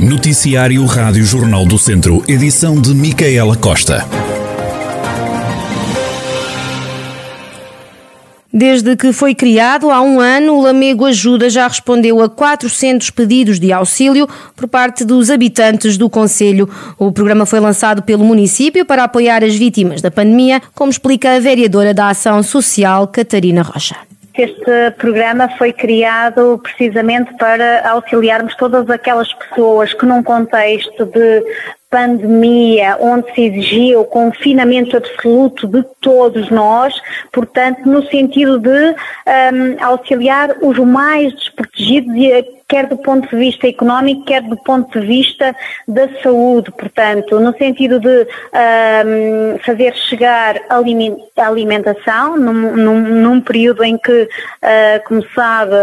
Noticiário Rádio Jornal do Centro, edição de Micaela Costa. Desde que foi criado há um ano, o Lamego Ajuda já respondeu a 400 pedidos de auxílio por parte dos habitantes do Conselho. O programa foi lançado pelo município para apoiar as vítimas da pandemia, como explica a vereadora da Ação Social, Catarina Rocha. Este programa foi criado precisamente para auxiliarmos todas aquelas pessoas que, num contexto de pandemia, onde se exigia o confinamento absoluto de todos nós, portanto, no sentido de um, auxiliar os mais desprotegidos e quer do ponto de vista económico, quer do ponto de vista da saúde, portanto, no sentido de um, fazer chegar alimentação num, num, num período em que, uh, como sabe,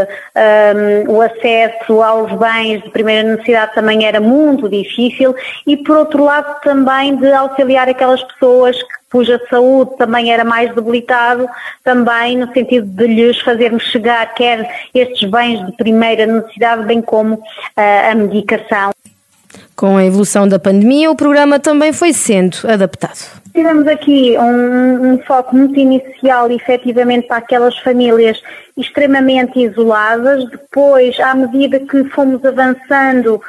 um, o acesso aos bens de primeira necessidade também era muito difícil e, por outro lado, também de auxiliar aquelas pessoas que cuja saúde também era mais debilitado, também no sentido de lhes fazermos chegar quer estes bens de primeira necessidade, bem como uh, a medicação. Com a evolução da pandemia, o programa também foi sendo adaptado. Tivemos aqui um, um, foco muito inicial, efetivamente, para aquelas famílias extremamente isoladas. Depois, à medida que fomos avançando uh,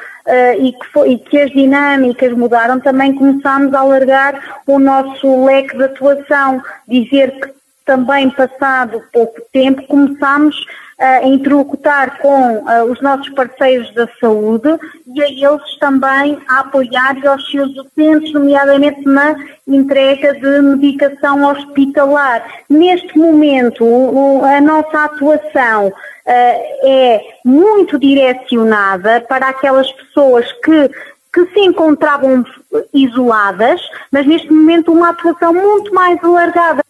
e, que foi, e, que as dinâmicas mudaram, também começámos a alargar o nosso leque de atuação. Dizer que também, passado pouco tempo, começámos a interlocutar com uh, os nossos parceiros da saúde e a eles também a apoiar e aos seus utentes, nomeadamente na entrega de medicação hospitalar. Neste momento, o, a nossa atuação uh, é muito direcionada para aquelas pessoas que que se encontravam isoladas, mas neste momento uma atuação muito mais alargada.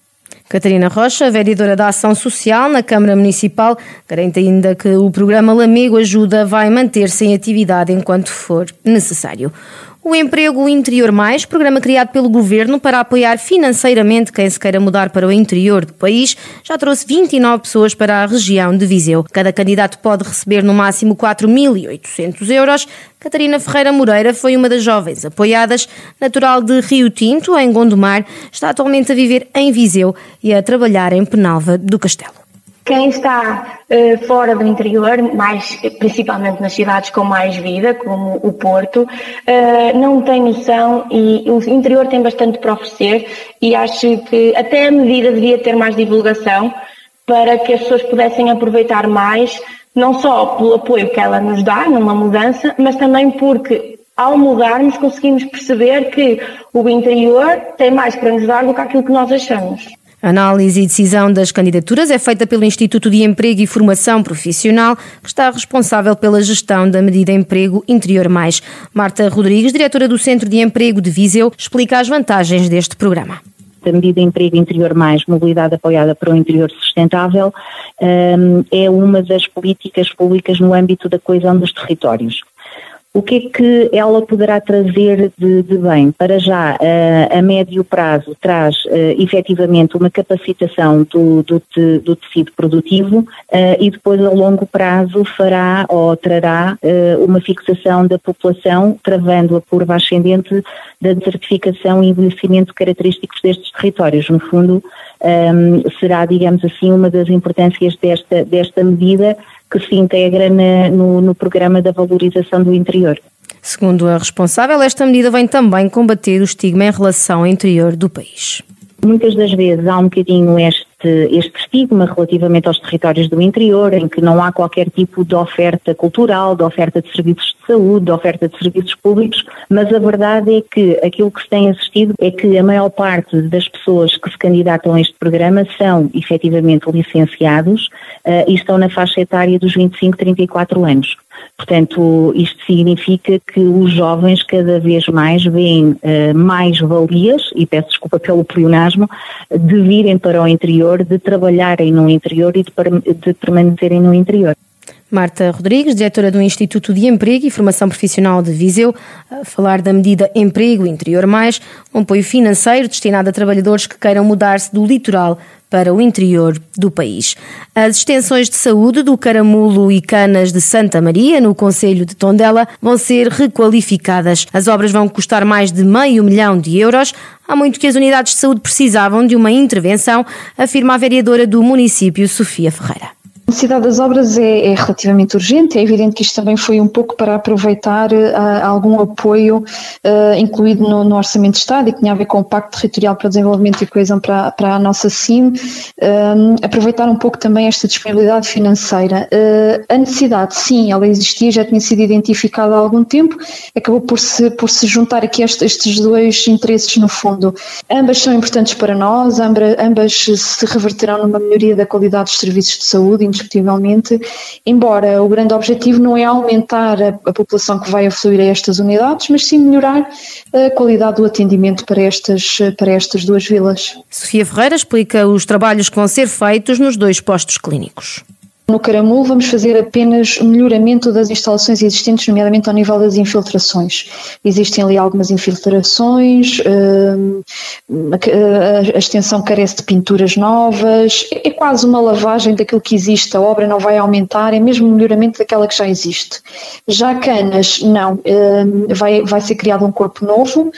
Catarina Rocha, vereadora da Ação Social na Câmara Municipal, garante ainda que o programa Lamego Ajuda vai manter-se em atividade enquanto for necessário. O Emprego Interior Mais, programa criado pelo governo para apoiar financeiramente quem se queira mudar para o interior do país, já trouxe 29 pessoas para a região de Viseu. Cada candidato pode receber no máximo 4.800 euros. Catarina Ferreira Moreira foi uma das jovens apoiadas, natural de Rio Tinto, em Gondomar, está atualmente a viver em Viseu e a trabalhar em Penalva do Castelo. Quem está uh, fora do interior, mais principalmente nas cidades com mais vida, como o Porto, uh, não tem noção e o interior tem bastante para oferecer e acho que até a medida devia ter mais divulgação para que as pessoas pudessem aproveitar mais, não só pelo apoio que ela nos dá numa mudança, mas também porque ao mudarmos conseguimos perceber que o interior tem mais para nos dar do que aquilo que nós achamos. A análise e decisão das candidaturas é feita pelo Instituto de Emprego e Formação Profissional, que está responsável pela gestão da medida Emprego Interior Mais. Marta Rodrigues, diretora do Centro de Emprego de Viseu, explica as vantagens deste programa a medida Emprego Interior Mais, mobilidade apoiada para o interior sustentável, hum, é uma das políticas públicas no âmbito da coesão dos territórios. O que é que ela poderá trazer de, de bem? Para já, a, a médio prazo, traz uh, efetivamente uma capacitação do, do, do tecido produtivo uh, e depois a longo prazo fará ou trará uh, uma fixação da população, travando a curva ascendente da desertificação e envelhecimento característicos destes territórios. No fundo, um, será, digamos assim, uma das importâncias desta, desta medida que se integra na, no, no programa da valorização do interior. Segundo a responsável, esta medida vem também combater o estigma em relação ao interior do país. Muitas das vezes há um bocadinho este este, este estigma relativamente aos territórios do interior, em que não há qualquer tipo de oferta cultural, de oferta de serviços de saúde, de oferta de serviços públicos, mas a verdade é que aquilo que se tem assistido é que a maior parte das pessoas que se candidatam a este programa são efetivamente licenciados uh, e estão na faixa etária dos 25, 34 anos. Portanto, isto significa que os jovens cada vez mais veem uh, mais valias, e peço desculpa pelo pleonasmo, de virem para o interior, de trabalharem no interior e de, de permanecerem no interior. Marta Rodrigues, diretora do Instituto de Emprego e Formação Profissional de Viseu, a falar da medida Emprego Interior Mais, um apoio financeiro destinado a trabalhadores que queiram mudar-se do litoral para o interior do país. As extensões de saúde do Caramulo e Canas de Santa Maria, no Conselho de Tondela, vão ser requalificadas. As obras vão custar mais de meio milhão de euros. Há muito que as unidades de saúde precisavam de uma intervenção, afirma a vereadora do município, Sofia Ferreira. A necessidade das obras é, é, relativamente urgente, é evidente que isto também foi um pouco para aproveitar uh, algum apoio uh, incluído no, no, Orçamento de Estado e que tinha a ver com o Pacto Territorial para o Desenvolvimento e Coesão para, para a nossa CIM, uh, aproveitar um pouco também esta disponibilidade financeira. a necessidade, sim, ela existia, já tinha sido identificada há algum tempo, acabou por se, por se juntar aqui este, estes dois interesses no fundo. Ambas são importantes para nós, ambas, ambas se reverterão numa melhoria da qualidade dos serviços de saúde, indiscutivelmente, embora o grande objetivo não é aumentar a, a população que vai afluir a estas unidades, mas sim melhorar a qualidade do atendimento para estas, para estas duas vilas. Sofia Ferreira explica os trabalhos que vão ser feitos nos dois postos clínicos. No Caramulo vamos fazer apenas melhoramento das instalações existentes, nomeadamente ao nível das infiltrações. Existem ali algumas infiltrações, hum, a extensão carece de pinturas novas, é quase uma lavagem daquilo que existe, a obra não vai aumentar, é mesmo melhoramento daquela que já existe. Já Canas, não, hum, vai, vai ser criado um corpo novo,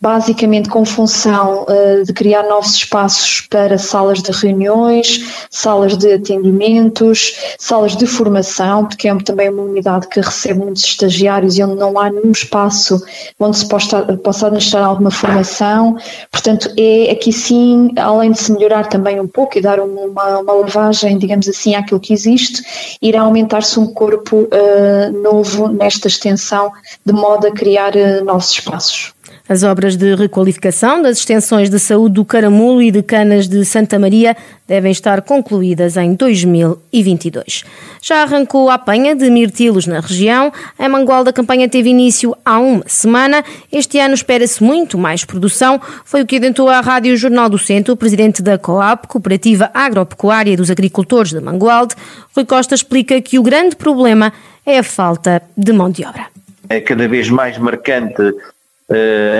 basicamente com função hum, de criar novos espaços para salas de reuniões, salas de atendimentos, salas de formação, porque é também uma unidade que recebe muitos estagiários e onde não há nenhum espaço onde se possa, possa administrar alguma formação. Portanto, é aqui sim, além de se melhorar também um pouco e dar uma, uma lavagem, digamos assim, àquilo que existe, irá aumentar-se um corpo uh, novo nesta extensão, de modo a criar uh, novos espaços. As obras de requalificação das extensões de saúde do Caramulo e de Canas de Santa Maria devem estar concluídas em 2022. Já arrancou a apanha de mirtilos na região. Em Mangualda a campanha teve início há uma semana. Este ano espera-se muito mais produção. Foi o que adentrou à Rádio Jornal do Centro o presidente da COAP, Cooperativa Agropecuária dos Agricultores de Mangualde. Rui Costa explica que o grande problema é a falta de mão de obra. É cada vez mais marcante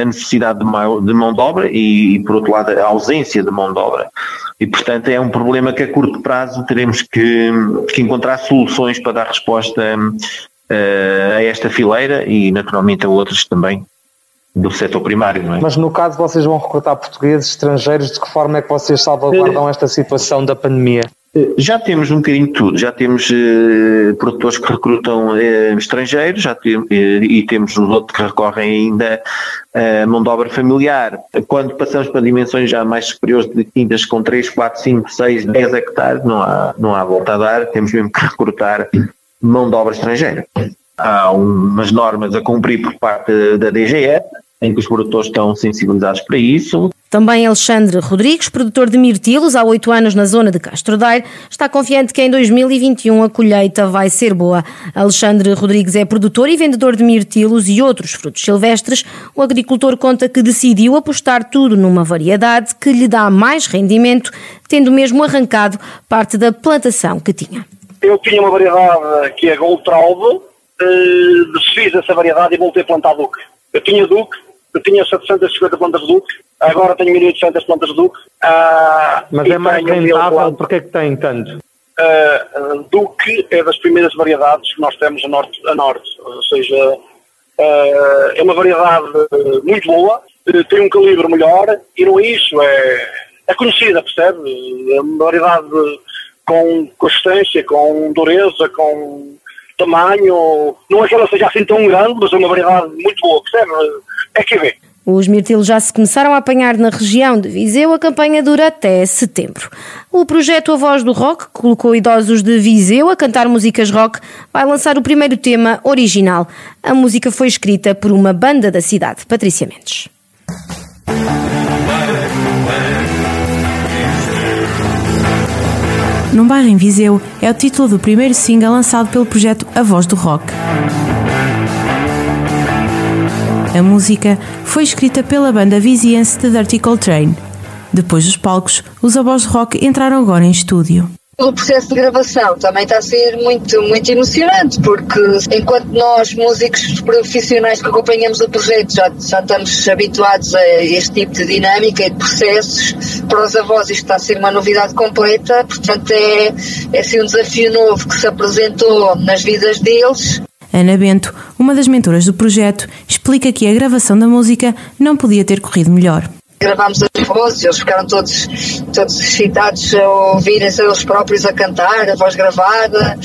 a necessidade de mão, de mão de obra e, e, por outro lado, a ausência de mão de obra. E, portanto, é um problema que a curto prazo teremos que, que encontrar soluções para dar resposta uh, a esta fileira e, naturalmente, a outras também do setor primário, não é? Mas no caso vocês vão recrutar portugueses, estrangeiros, de que forma é que vocês salvaguardam esta situação da pandemia? Já temos um bocadinho de tudo, já temos uh, produtores que recrutam uh, estrangeiros já uh, e temos os outros que recorrem ainda a mão de obra familiar. Quando passamos para dimensões já mais superiores de quintas com 3, 4, 5, 6, 10 hectares, não há, não há volta a dar, temos mesmo que recrutar mão de obra estrangeira. Há umas normas a cumprir por parte da DGE, em que os produtores estão sensibilizados para isso. Também Alexandre Rodrigues, produtor de mirtilos há oito anos na zona de Castro Daire, está confiante que em 2021 a colheita vai ser boa. Alexandre Rodrigues é produtor e vendedor de mirtilos e outros frutos silvestres. O agricultor conta que decidiu apostar tudo numa variedade que lhe dá mais rendimento, tendo mesmo arrancado parte da plantação que tinha. Eu tinha uma variedade que é Gold Traube, eh, desfiz essa variedade e voltei a plantar Duque. Eu tinha Duque, eu tinha 750 plantas de Duque, agora tenho 1800 plantas de Duque. Uh, Mas é mais rentável, porque é que tem tanto? Uh, Duque é das primeiras variedades que nós temos a norte, a norte. ou seja, uh, é uma variedade muito boa, tem um calibre melhor e não é isso, é, é conhecida, percebe? É uma variedade com consistência, com dureza, com tamanho, não é que ela seja assim tão grande, mas é uma variedade muito boa, percebe? É que vê. Os mirtilos já se começaram a apanhar na região de Viseu, a campanha dura até setembro. O projeto A Voz do Rock, que colocou idosos de Viseu a cantar músicas rock, vai lançar o primeiro tema original. A música foi escrita por uma banda da cidade, Patrícia Mendes. Num bairro em Viseu é o título do primeiro single lançado pelo projeto A Voz do Rock. A música foi escrita pela banda viziense The Dirty Coltrane. Depois dos palcos, os avós de rock entraram agora em estúdio. o processo de gravação também está a ser muito, muito emocionante, porque enquanto nós, músicos profissionais que acompanhamos o projeto, já, já estamos habituados a este tipo de dinâmica e de processos, para os avós isto está a ser uma novidade completa, portanto é, é assim um desafio novo que se apresentou nas vidas deles. Ana Bento, uma das mentoras do projeto, explica que a gravação da música não podia ter corrido melhor gravámos as vozes, eles ficaram todos, todos excitados a ouvirem-se eles próprios a cantar, a voz gravada,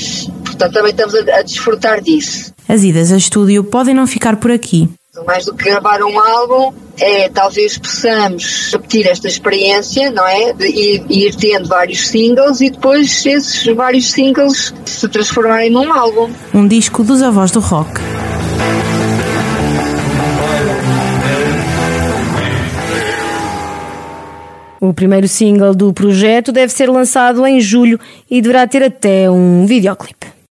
portanto também estamos a, a desfrutar disso. As idas a estúdio podem não ficar por aqui. Mais do que gravar um álbum, é talvez possamos repetir esta experiência, não é? Ir, ir tendo vários singles e depois esses vários singles se transformarem num álbum. Um disco dos avós do rock. O primeiro single do projeto deve ser lançado em julho e deverá ter até um videoclipe.